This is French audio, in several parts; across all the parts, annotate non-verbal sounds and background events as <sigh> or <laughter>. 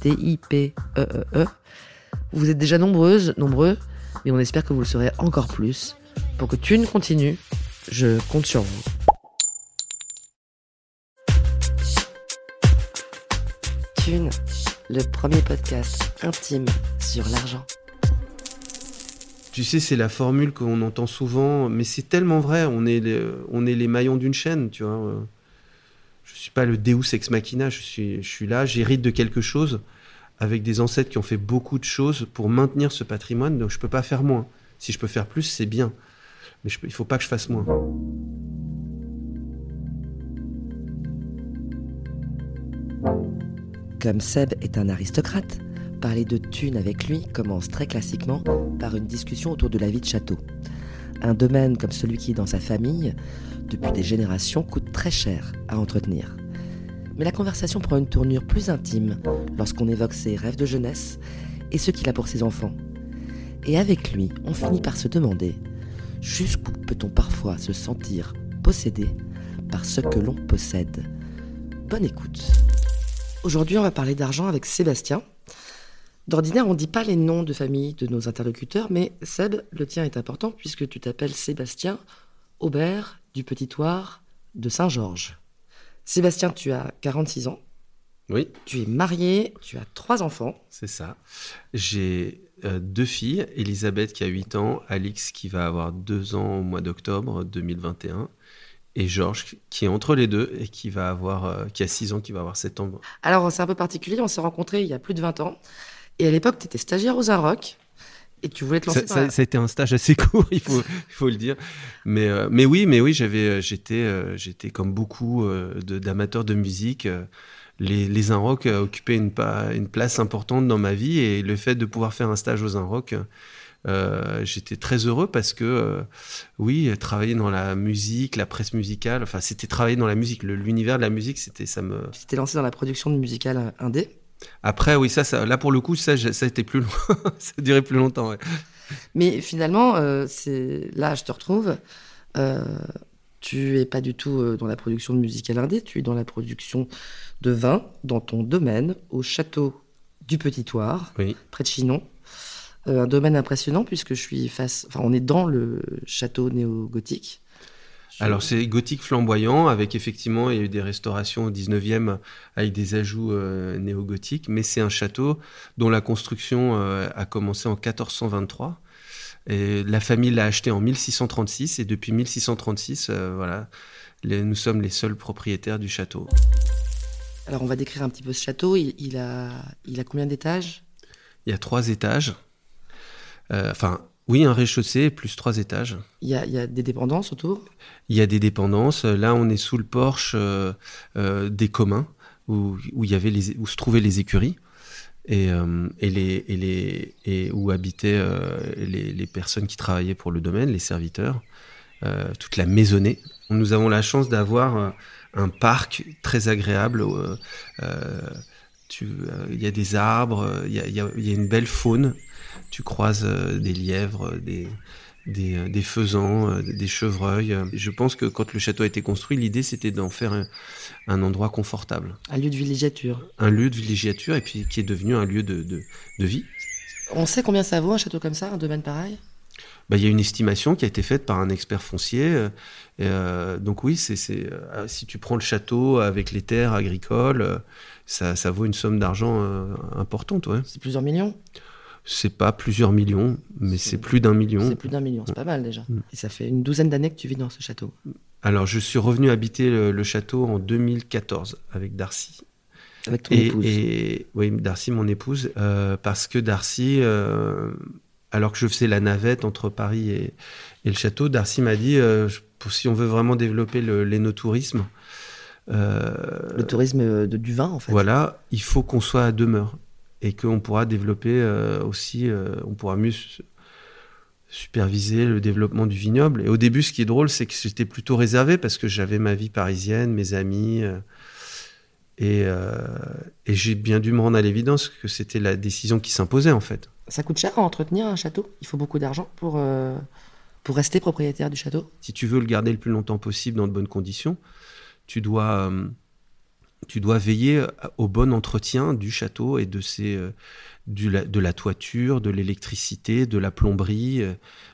T-I-P-E-E-E. Vous êtes déjà nombreuses, nombreux, mais on espère que vous le serez encore plus. Pour que Thune continue, je compte sur vous. Thune, le premier podcast intime sur l'argent. Tu sais, c'est la formule qu'on entend souvent, mais c'est tellement vrai. On est les, on est les maillons d'une chaîne, tu vois. Suis pas le Deus ex machina. Je suis, je là, j'hérite de quelque chose avec des ancêtres qui ont fait beaucoup de choses pour maintenir ce patrimoine. Donc je peux pas faire moins. Si je peux faire plus, c'est bien. Mais je il faut pas que je fasse moins. Comme Seb est un aristocrate, parler de thunes avec lui commence très classiquement par une discussion autour de la vie de château. Un domaine comme celui qui dans sa famille, depuis des générations, coûte très cher à entretenir. Mais la conversation prend une tournure plus intime lorsqu'on évoque ses rêves de jeunesse et ce qu'il a pour ses enfants. Et avec lui, on finit par se demander jusqu'où peut-on parfois se sentir possédé par ce que l'on possède. Bonne écoute. Aujourd'hui, on va parler d'argent avec Sébastien. D'ordinaire, on ne dit pas les noms de famille de nos interlocuteurs, mais Seb, le tien est important puisque tu t'appelles Sébastien Aubert du Petit Toire de Saint-Georges. Sébastien, tu as 46 ans, Oui, tu es marié, tu as trois enfants. c'est ça. J'ai euh, deux filles, Elisabeth qui a 8 ans, Alix qui va avoir 2 ans au mois d'octobre 2021, et Georges qui est entre les deux et qui va avoir, euh, qui a 6 ans, qui va avoir 7 ans. Alors, c'est un peu particulier, on s'est rencontrés il y a plus de 20 ans. Et à l'époque, tu étais stagiaire aux Rock et tu voulais te lancer Ça, dans ça- la- ça a été un stage assez <laughs> court, il faut, il faut le dire. Mais, euh, mais oui, mais oui, j'avais, euh, j'étais, euh, j'étais comme beaucoup euh, d'amateurs de musique. euh, les, les Inrock occupaient une, place importante dans ma vie et le fait de pouvoir faire un stage aux Inrock, euh, j'étais très heureux parce que, euh, oui, travailler dans la musique, la presse musicale, enfin, c'était travailler dans la musique. L'univers de la musique, c'était, ça me, Tu t'es lancé dans la production de musicale indé? Après, oui, ça, ça, là pour le coup, ça, ça a été plus long, <laughs> ça a duré plus longtemps. ouais. Mais finalement, euh, c'est là, je te retrouve. Euh, tu es pas du tout euh, dans la production de musique à l'indé, tu es dans la production de vin dans ton domaine au château du Petit Toire, Oui. près de Chinon. Un domaine impressionnant puisque je suis face, enfin, on est dans le château néo-gothique. Alors c'est gothique flamboyant, avec effectivement il y a eu des restaurations au 19e avec des ajouts euh, néo-gothiques, mais c'est un château dont la construction euh, a commencé en 1423. Et la famille l'a acheté en 1636 et depuis 1636, euh, voilà, les- nous sommes les seuls propriétaires du château. Alors, on va décrire un petit peu ce château. Il, il a, il a combien d'étages? Il y a trois étages, Euh, enfin oui un rez-de-chaussée plus trois étages. il y, a, il y a des dépendances autour? Il y a des dépendances. Là, on est sous le porche euh, euh, des communs où, où il y avait les, où se trouvaient les écuries et, euh, et les et les et où habitaient les, les personnes qui travaillaient pour le domaine, les serviteurs, toute la maisonnée. Nous avons la chance d'avoir un parc très agréable. il y a des arbres, il y a, il y a- il y a une belle faune. Tu croises euh, des lièvres, des, des, euh, des faisans, euh, des chevreuils. Je pense que quand le château a été construit, l'idée c'était d'en faire un, un endroit confortable, Un lieu de villégiature. un lieu de villégiature et puis qui est devenu un lieu de, de, de vie. On sait combien ça vaut un château comme ça, un domaine pareil? Bah, il y a une estimation qui a été faite par un expert foncier. Euh, donc oui, c'est euh, si tu prends le château avec les terres agricoles, ça, ça vaut une somme d'argent importante. Ouais. C'est plusieurs millions? C'est pas plusieurs millions, mais c'est plus d'un million. C'est plus d'un million, c'est pas mal déjà. Mm. Et ça fait une douzaine d'années que tu vis dans ce château. Alors, je suis revenu habiter le, château en 2014 avec Darcy. Avec ton épouse. Et, oui, Darcy, mon épouse, parce que Darcy, alors que je faisais la navette entre Paris et, le château, Darcy m'a dit euh, si on veut vraiment développer l'énotourisme. Euh, le tourisme de, du vin, en fait. Voilà, il faut qu'on soit à demeure et qu'on pourra développer euh, aussi, on pourra mieux superviser le développement du vignoble. Et au début, ce qui est drôle, c'est que j'étais plutôt réservé parce que j'avais ma vie parisienne, mes amis. et, et j'ai bien dû me rendre à l'évidence que c'était la décision qui s'imposait, en fait. Ça coûte cher à entretenir un château Il faut beaucoup d'argent pour, euh, pour rester propriétaire du château Si tu veux le garder le plus longtemps possible dans de bonnes conditions, tu dois, euh, tu dois veiller au bon entretien du château et de, ses, euh, du, de la toiture, de l'électricité, de la plomberie,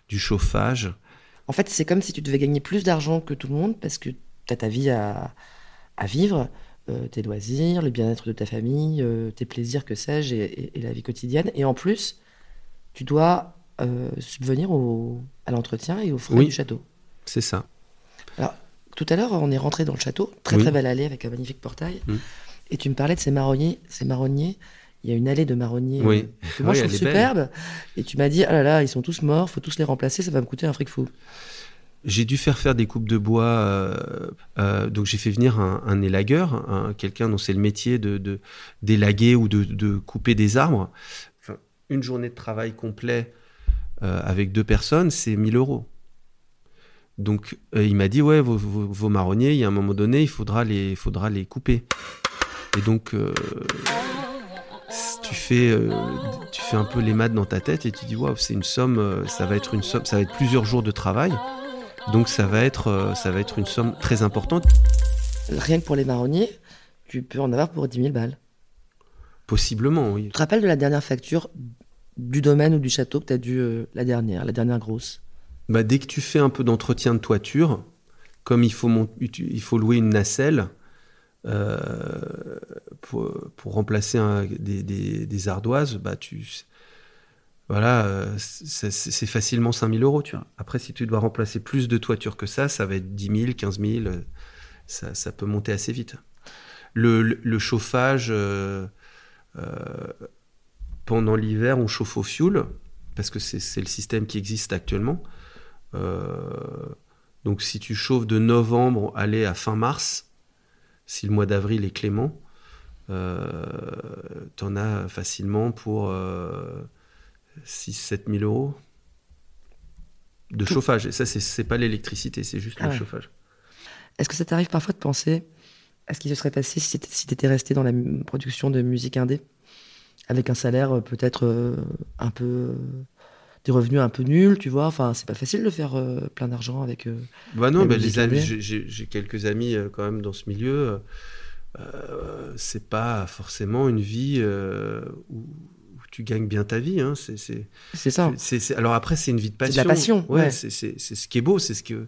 du chauffage. En fait, c'est comme si tu devais gagner plus d'argent que tout le monde parce que tu as ta vie à, à vivre. tes loisirs, le bien-être de ta famille, tes plaisirs, que sais-je, et, et, la vie quotidienne. Et en plus, tu dois euh, subvenir au, à l'entretien et aux frais du château. C'est ça. Alors, tout à l'heure, on est rentré dans le château, très très belle allée avec un magnifique portail. Et tu me parlais de ces marronniers. Ces marronniers, il y a une allée de marronniers oui. Euh, que moi <laughs> je trouve superbe. Et tu m'as dit, ah là là, ils sont tous morts, faut tous les remplacer, ça va me coûter un fric fou. J'ai dû faire faire des coupes de bois, euh, donc j'ai fait venir un, élagueur, quelqu'un dont c'est le métier de d'élaguer ou de, de, couper des arbres une journée de travail complet euh, avec deux personnes, c'est 1000 euros. Donc euh, il m'a dit ouais vos, marronniers, il y a un moment donné, il faudra les, faudra les couper. Et donc euh, tu fais, tu fais un peu les maths dans ta tête et tu dis waouh c'est une somme, ça va être une somme, ça va être plusieurs jours de travail. Donc ça va être, ça va être une somme très importante. Rien que pour les marronniers, tu peux en avoir pour 10 000 balles. Possiblement, oui. Tu te rappelles de la dernière facture du domaine ou du château que tu as dû euh, la dernière, la dernière grosse? Bah, Dès que tu fais un peu d'entretien de toiture, comme il faut, louer une nacelle euh, pour, remplacer des, ardoises, bah, voilà, euh, c'est facilement 5000 euros. Après, si tu dois remplacer plus de toiture que ça, ça va être 10 000, 15 000. Ça, peut monter assez vite. Le, le, chauffage, euh, pendant l'hiver, on chauffe au fioul, parce que c'est le système qui existe actuellement. Euh, donc si tu chauffes de novembre aller à fin mars, si le mois d'avril est clément, euh, tu en as facilement pour 6-7 000 euros de chauffage. Et ça, c'est pas l'électricité, c'est juste le ah chauffage. Est-ce que ça t'arrive parfois de penser à ce qui se serait passé si tu étais resté dans la production de musique indé avec un salaire euh, peut-être euh, un peu euh, des revenus un peu nuls, tu vois. Enfin, c'est pas facile de faire plein d'argent avec. bah non, bah les amis, j'ai quelques amis quand même dans ce milieu. c'est pas forcément une vie où, tu gagnes bien ta vie. Hein. C'est ça. alors après, c'est une vie de passion. C'est la passion. Ouais, c'est ce qui est beau. C'est ce que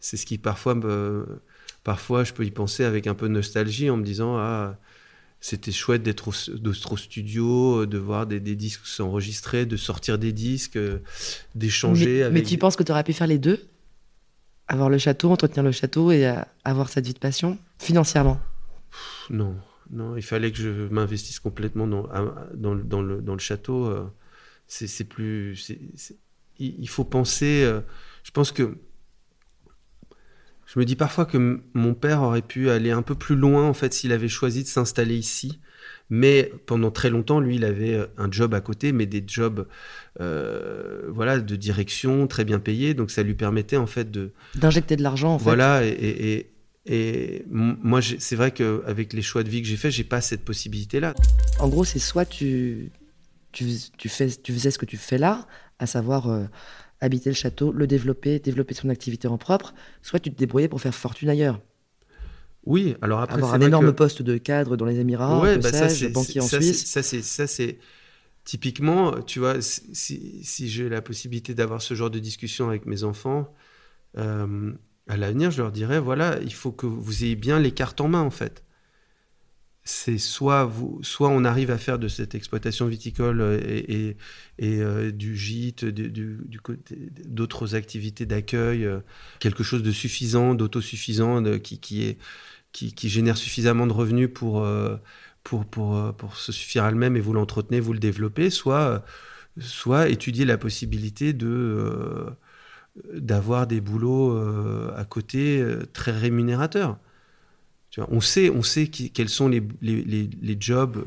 c'est ce qui parfois me, parfois je peux y penser avec un peu de nostalgie en me disant ah c'était chouette d'être au, studio, de voir des, disques s'enregistrer, de sortir des disques, euh, d'échanger avec. Mais tu penses que tu aurais pu faire les deux? Avoir le château, entretenir le château et euh, avoir cette vie de passion financièrement? Non, non, il fallait que je m'investisse complètement dans, dans, dans, le, dans, le, château. Euh, c'est plus. il faut penser. Je pense que je me dis parfois que mon père aurait pu aller un peu plus loin en fait s'il avait choisi de s'installer ici. Mais pendant très longtemps, lui, il avait euh, un job à côté, mais des jobs, euh, voilà, de direction très bien payés. Donc ça lui permettait en fait de d'injecter de l'argent. En fait. Voilà, et, et, moi, c'est vrai qu'avec les choix de vie que j'ai faits, j'ai pas cette possibilité-là. En gros, c'est soit tu, tu, tu, fais, tu faisais ce que tu fais là, à savoir euh, habiter le château, le développer, développer son activité en propre, soit tu te débrouillais pour faire fortune ailleurs. Oui, alors après avoir un énorme poste de cadre dans les Émirats, ouais, bah ça, c'est banquier en Suisse. Ça c'est ça c'est typiquement, tu vois, si, si j'ai la possibilité d'avoir ce genre de discussion avec mes enfants, euh, à l'avenir, je leur dirais, voilà, il faut que vous ayez bien les cartes en main, en fait. C'est soit, vous, soit on arrive à faire de cette exploitation viticole et, euh, du gîte, d'autres activités d'accueil, euh, quelque chose de suffisant, d'autosuffisant, qui, génère suffisamment de revenus pour, pour, se suffire à elle-même et vous l'entretenez, vous le développez, soit, étudier la possibilité d'avoir des boulots euh, à côté euh, très rémunérateurs. On sait, on sait quels sont les, les, les, jobs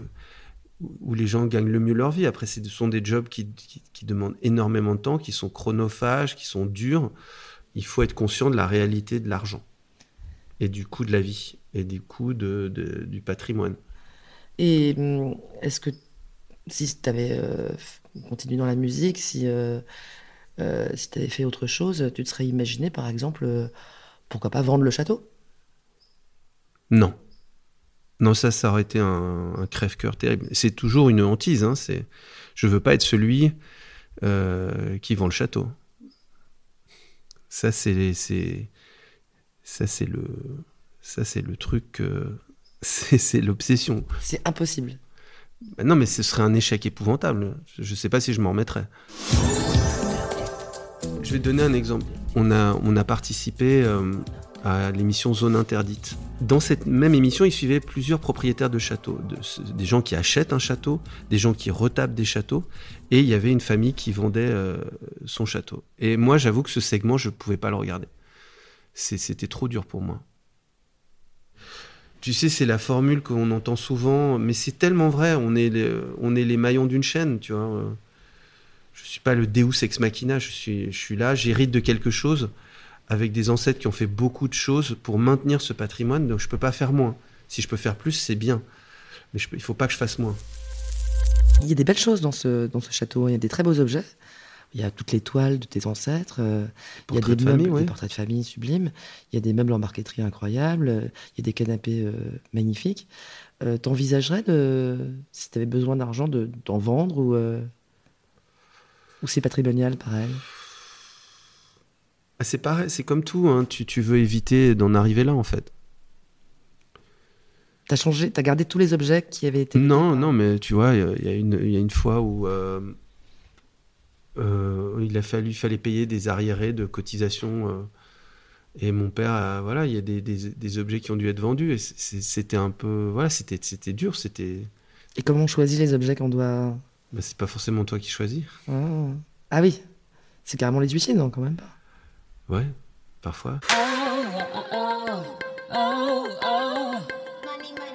où les gens gagnent le mieux leur vie. Après, ce sont des jobs qui, qui, demandent énormément de temps, qui sont chronophages, qui sont durs. Il faut être conscient de la réalité de l'argent et du coût de la vie et du coût de, du patrimoine. Et hum, est-ce que si tu avais euh, continué dans la musique, si euh, si tu avais fait autre chose, tu te serais imaginé, par exemple, euh, pourquoi pas vendre le château? Non. Non, ça, ça aurait été un, crève-cœur terrible. C'est toujours une hantise. Hein, c'est, je veux pas être celui euh, qui vend le château. Ça, c'est, c'est, ça, c'est le, ça, c'est le truc. <laughs> c'est, l'obsession. C'est impossible. Bah non, mais ce serait un échec épouvantable. Je ne sais pas si je m'en remettrais. Je vais donner un exemple. On a, on a participé euh, à l'émission Zone Interdite. Dans cette même émission, il suivait plusieurs propriétaires de châteaux, des gens qui achètent un château, des gens qui retapent des châteaux, et il y avait une famille qui vendait euh, son château. Et moi, j'avoue que ce segment, je ne pouvais pas le regarder. C'était trop dur pour moi. Tu sais, c'est la formule qu'on entend souvent, mais c'est tellement vrai. On est les, on est les maillons d'une chaîne, tu vois je suis pas le Deus ex machina, je suis, je suis là, j'hérite de quelque chose avec des ancêtres qui ont fait beaucoup de choses pour maintenir ce patrimoine, donc je peux pas faire moins. Si je peux faire plus, c'est bien, mais je, il faut pas que je fasse moins. Il y a des belles choses dans ce, dans ce château, il y a des très beaux objets. Il y a toutes les toiles de tes ancêtres, euh, il y a des, de meubles, des portraits de famille sublimes, il y a des meubles en marqueterie incroyables, il y a des canapés euh, magnifiques. Euh, T'envisagerais, de, si tu avais besoin d'argent, d'en vendre ou ou c'est patrimonial, pareil? C'est pareil, c'est comme tout. Hein. Tu, tu, veux éviter d'en arriver là, en fait. T'as changé, t'as gardé tous les objets qui avaient été. Non, non, mais tu vois, il y, a une, y a une fois où euh, euh, il a fallu, fallait payer des arriérés de cotisation. Euh, et mon père, voilà, il y a des, des, des, objets qui ont dû être vendus. Et c'était un peu, voilà, c'était, c'était dur, c'était. Et comment on choisit les objets qu'on doit bah, c'est pas forcément toi qui choisis. Ah, ah oui, c'est carrément les huissiers, non, quand même pas Ouais, parfois.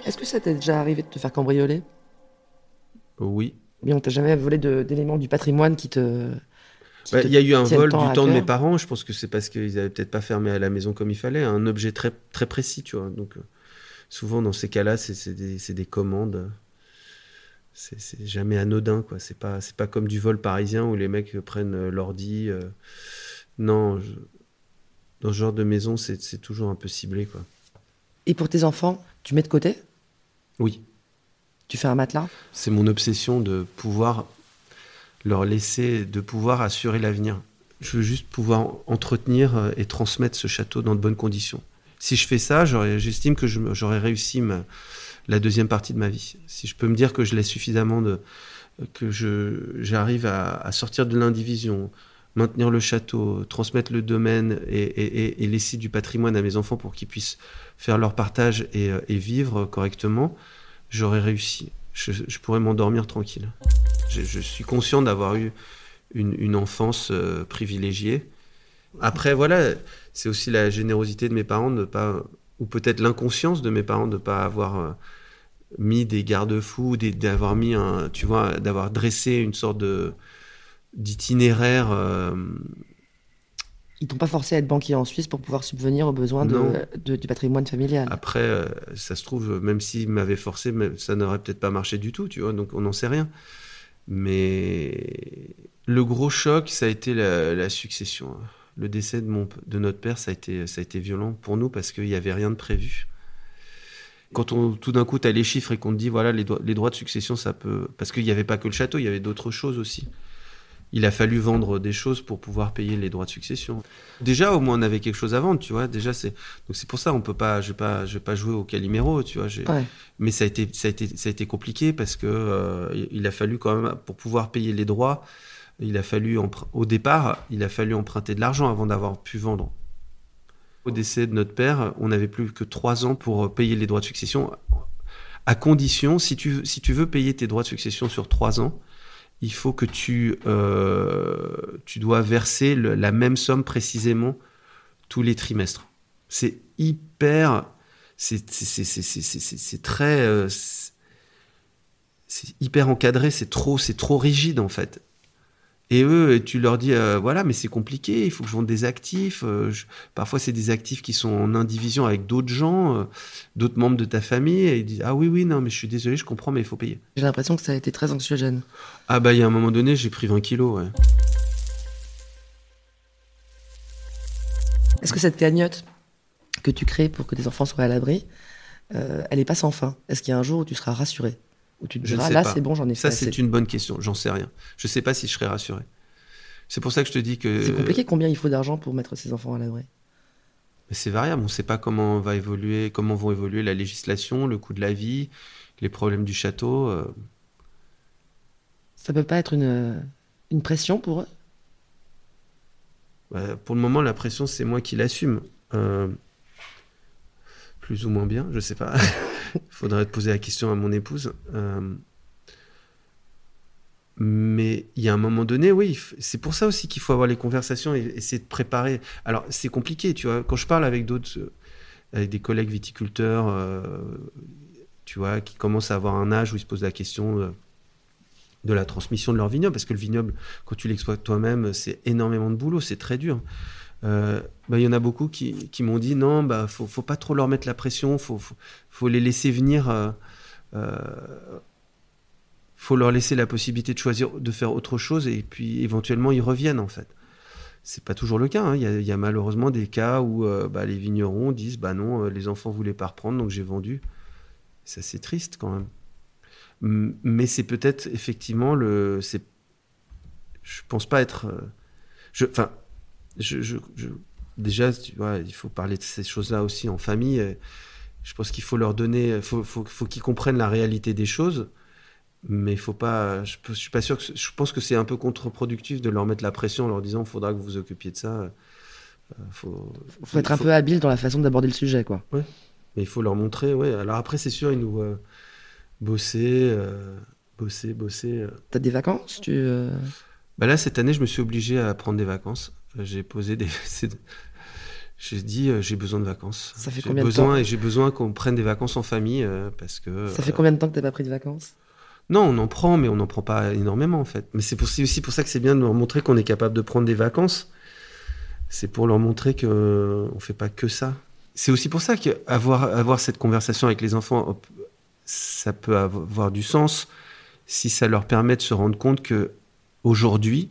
Est-ce que ça t'est déjà arrivé de te faire cambrioler? Oui. Mais on t'a jamais volé d'éléments du patrimoine qui te. Bah, il y a eu un vol du temps de mes parents. Je pense que c'est parce qu'ils avaient peut-être pas fermé à la maison comme il fallait. Un objet très, très précis, tu vois. Donc, euh, souvent, dans ces cas-là, c'est des, des, commandes c'est jamais anodin quoi c'est pas c'est pas comme du vol parisien où les mecs prennent euh, l'ordi euh. non dans ce genre de maison c'est toujours un peu ciblé quoi. Et pour tes enfants tu mets de côté? Oui. Tu fais un matelas? C'est mon obsession de pouvoir leur laisser de pouvoir assurer l'avenir. Je veux juste pouvoir entretenir euh, et transmettre ce château dans de bonnes conditions. Si je fais ça j'estime que j'aurais réussi ma, la deuxième partie de ma vie. Si je peux me dire que je laisse suffisamment de. que j'arrive à, sortir de l'indivision, maintenir le château, transmettre le domaine et, laisser du patrimoine à mes enfants pour qu'ils puissent faire leur partage et, vivre correctement, j'aurais réussi. Je, pourrais m'endormir tranquille. Je, suis conscient d'avoir eu une, enfance euh, privilégiée. Après, voilà, c'est aussi la générosité de mes parents de pas, ou peut-être l'inconscience de mes parents de ne pas avoir euh, mis des garde-fous, d'avoir mis tu vois, d'avoir dressé une sorte de d'itinéraire. Euh, Ils t'ont pas forcé à être banquier en Suisse pour pouvoir subvenir aux besoins de, du patrimoine familial. Après, euh, ça se trouve, même s'ils m'avaient forcé, ça n'aurait peut-être pas marché du tout, tu vois, donc on n'en sait rien. Mais le gros choc, ça a été la, succession. Le décès de, mon, de notre père, ça a, été, ça a été violent pour nous parce qu'il n'y avait rien de prévu. Quand on, tout d'un coup, tu as les chiffres et qu'on te dit, voilà, les, les droits de succession, ça peut. Parce qu'il n'y avait pas que le château, il y avait d'autres choses aussi. Il a fallu vendre des choses pour pouvoir payer les droits de succession. Déjà, au moins, on avait quelque chose à vendre, tu vois. Déjà, c'est donc c'est pour ça, on peut pas, je vais pas, je vais pas jouer au Calimero, tu vois. Mais ça a été, ça a été, ça a été compliqué parce que euh, il a fallu quand même pour pouvoir payer les droits, il a fallu au départ, il a fallu emprunter de l'argent avant d'avoir pu vendre. Au décès de notre père, on n'avait plus que trois ans pour payer les droits de succession, à condition, si tu, si tu veux payer tes droits de succession sur trois ans, il faut que tu, euh, tu dois verser la même somme précisément tous les trimestres. C'est hyper, c'est très, euh, c'est hyper encadré, c'est trop, trop rigide en fait. Et eux, tu leur dis, euh, voilà, mais c'est compliqué, il faut que je vende des actifs. Euh, parfois, c'est des actifs qui sont en indivision avec d'autres gens, euh, d'autres membres de ta famille. Et ils disent, ah oui, oui, non, mais je suis désolé, je comprends, mais il faut payer. J'ai l'impression que ça a été très anxiogène. Ah bah, il y a un moment donné, j'ai pris 20 kilos, ouais. Est-ce que cette cagnotte que tu crées pour que tes enfants soient à l'abri, elle n'est pas sans fin? Est-ce qu'il y a un jour où tu seras rassuré? Ou tu te diras, là, c'est bon, j'en ai fait. Ça, c'est une bonne question. J'en sais rien. Je sais pas si je serais rassuré. C'est pour ça que je te dis que. C'est compliqué. Combien il faut d'argent pour mettre ses enfants à l'abri C'est variable. On ne sait pas comment va évoluer, comment vont évoluer la législation, le coût de la vie, les problèmes du château. Euh. Ça peut pas être une, une pression pour eux? Bah, Pour le moment, la pression, c'est moi qui l'assume. Euh, plus ou moins bien, je sais pas. <laughs> Il <laughs> faudrait te poser la question à mon épouse. Euh, mais il y a un moment donné, oui, c'est pour ça aussi qu'il faut avoir les conversations et essayer de préparer. Alors, c'est compliqué, tu vois. Quand je parle avec d'autres, euh, avec des collègues viticulteurs, euh, tu vois, qui commencent à avoir un âge où ils se posent la question de la transmission de leur vignoble, parce que le vignoble, quand tu l'exploites toi-même, c'est énormément de boulot, c'est très dur. Euh, bah, il y en a beaucoup qui, m'ont dit non, bah faut, faut pas trop leur mettre la pression, faut, faut, les laisser venir. Euh, euh, faut leur laisser la possibilité de choisir de faire autre chose et puis éventuellement ils reviennent en fait. C'est pas toujours le cas. Hein. Il, y a, malheureusement des cas où euh, bah, les vignerons disent bah non, les enfants voulaient pas reprendre donc j'ai vendu. Ça c'est triste quand même. Mais c'est peut-être effectivement le. C'est. Je pense pas être. Enfin je, déjà, tu vois, il faut parler de ces choses-là aussi en famille. Je pense qu'il faut leur donner, il faut, faut, faut qu'ils comprennent la réalité des choses, mais il faut pas. Je, je suis pas sûr que. Je pense que c'est un peu contre-productif de leur mettre la pression en leur disant, il faudra que vous vous occupiez de ça. Euh, faut, faut être un peu habile dans la façon d'aborder le sujet, quoi. Ouais. Mais il faut leur montrer, ouais. Alors après, c'est sûr, ils nous voient bosser, euh, bosser, bosser. Euh. T'as des vacances tu, bah Là, cette année, je me suis obligé à prendre des vacances. J'ai posé des. <laughs> J'ai dit, euh, j'ai besoin de vacances. Ça fait combien de temps Et j'ai besoin qu'on prenne des vacances en famille euh, parce que. Ça fait combien de temps que tu n'as pas pris de vacances? Non, on en prend, mais on n'en prend pas énormément en fait. Mais c'est aussi pour ça que c'est bien de leur montrer qu'on est capable de prendre des vacances. C'est pour leur montrer qu'on ne fait pas que ça. C'est aussi pour ça qu'avoir avoir cette conversation avec les enfants, ça peut avoir du sens si ça leur permet de se rendre compte que aujourd'hui,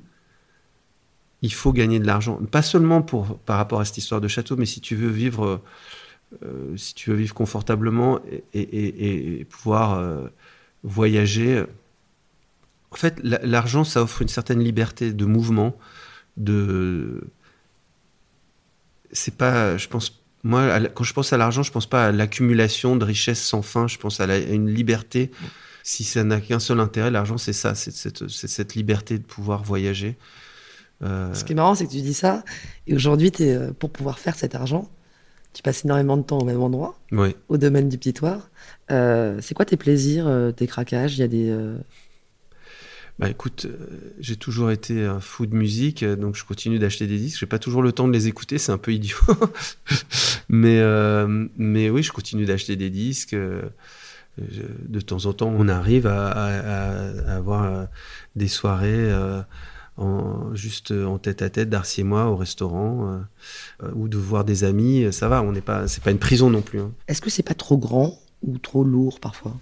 il faut gagner de l'argent. Pas seulement pour, par rapport à cette histoire de château, mais si tu veux vivre, euh, si tu veux vivre confortablement et, pouvoir euh, voyager. En fait, l'argent, ça offre une certaine liberté de mouvement, de. C'est pas, je pense, moi, quand je pense à l'argent, je pense pas à l'accumulation de richesses sans fin. Je pense à, une liberté. Si ça n'a qu'un seul intérêt, l'argent, c'est ça, c'est cette, liberté de pouvoir voyager. Euh, Ce qui est marrant, c'est que tu dis ça, et aujourd'hui, euh, pour pouvoir faire cet argent, tu passes énormément de temps au même endroit, au domaine du Pitoir. Euh, c'est quoi tes plaisirs, tes craquages? Il y a des. Bah écoute, j'ai toujours été un fou de musique, donc je continue d'acheter des disques. J'ai pas toujours le temps de les écouter, c'est un peu idiot. <laughs> mais, mais oui, je continue d'acheter des disques. de temps en temps, on arrive à, à avoir des soirées en, juste en tête à tête d'Arcy et moi au restaurant euh, euh, ou de voir des amis, ça va, on n'est pas, c'est pas une prison non plus. Hein. Est-ce que c'est pas trop grand ou trop lourd parfois?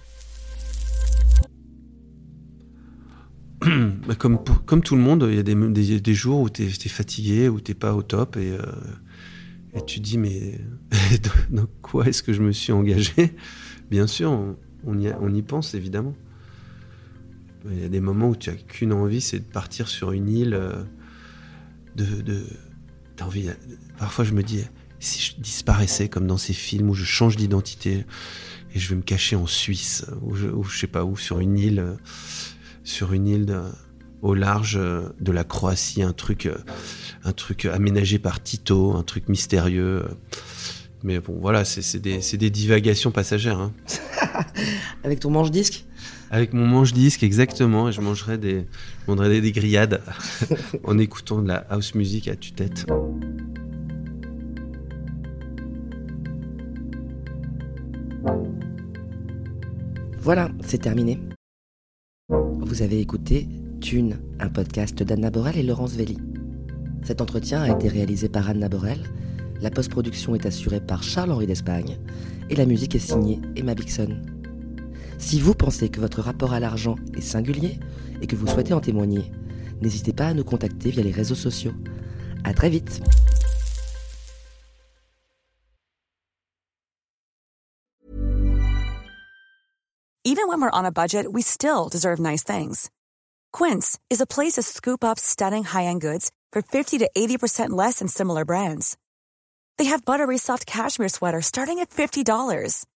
<clears throat> Bah, comme, comme tout le monde, il y a des, des, jours où tu es, fatigué, où tu pas au top et, euh, Et tu dis, mais <laughs> dans quoi est-ce que je me suis engagé? Bien sûr, on, y on, y pense évidemment. Il y a des moments où tu as qu'une envie, c'est de partir sur une île. Euh, de, de envie. Parfois, je me dis, si je disparaissais comme dans ces films où je change d'identité et je vais me cacher en Suisse ou je, je sais pas où, sur une île, sur une île au large de la Croatie, un truc un truc aménagé par Tito, un truc mystérieux. Mais bon, voilà, c'est des, des, divagations passagères. Hein. <laughs> Avec ton manche-disque? Avec mon manche-disque, exactement. je mangerai des, je des, grillades <laughs> en écoutant de la house music à tue-tête. Voilà, c'est terminé. Vous avez écouté Thune, un podcast d'Anna Borel et Laurence Velli. Cet entretien a été réalisé par Anna Borel, la post-production est assurée par Charles-Henri d'Espagne et la musique est signée Emma Bixon. Si vous pensez que votre rapport à l'argent est singulier et que vous souhaitez en témoigner, n'hésitez pas à nous contacter via les réseaux sociaux. À très vite. Even when we're on a budget, we still deserve nice things. Quince is a place to scoop up stunning high-end goods for 50 to 80% less than similar brands. They have buttery soft cashmere sweaters starting at $50,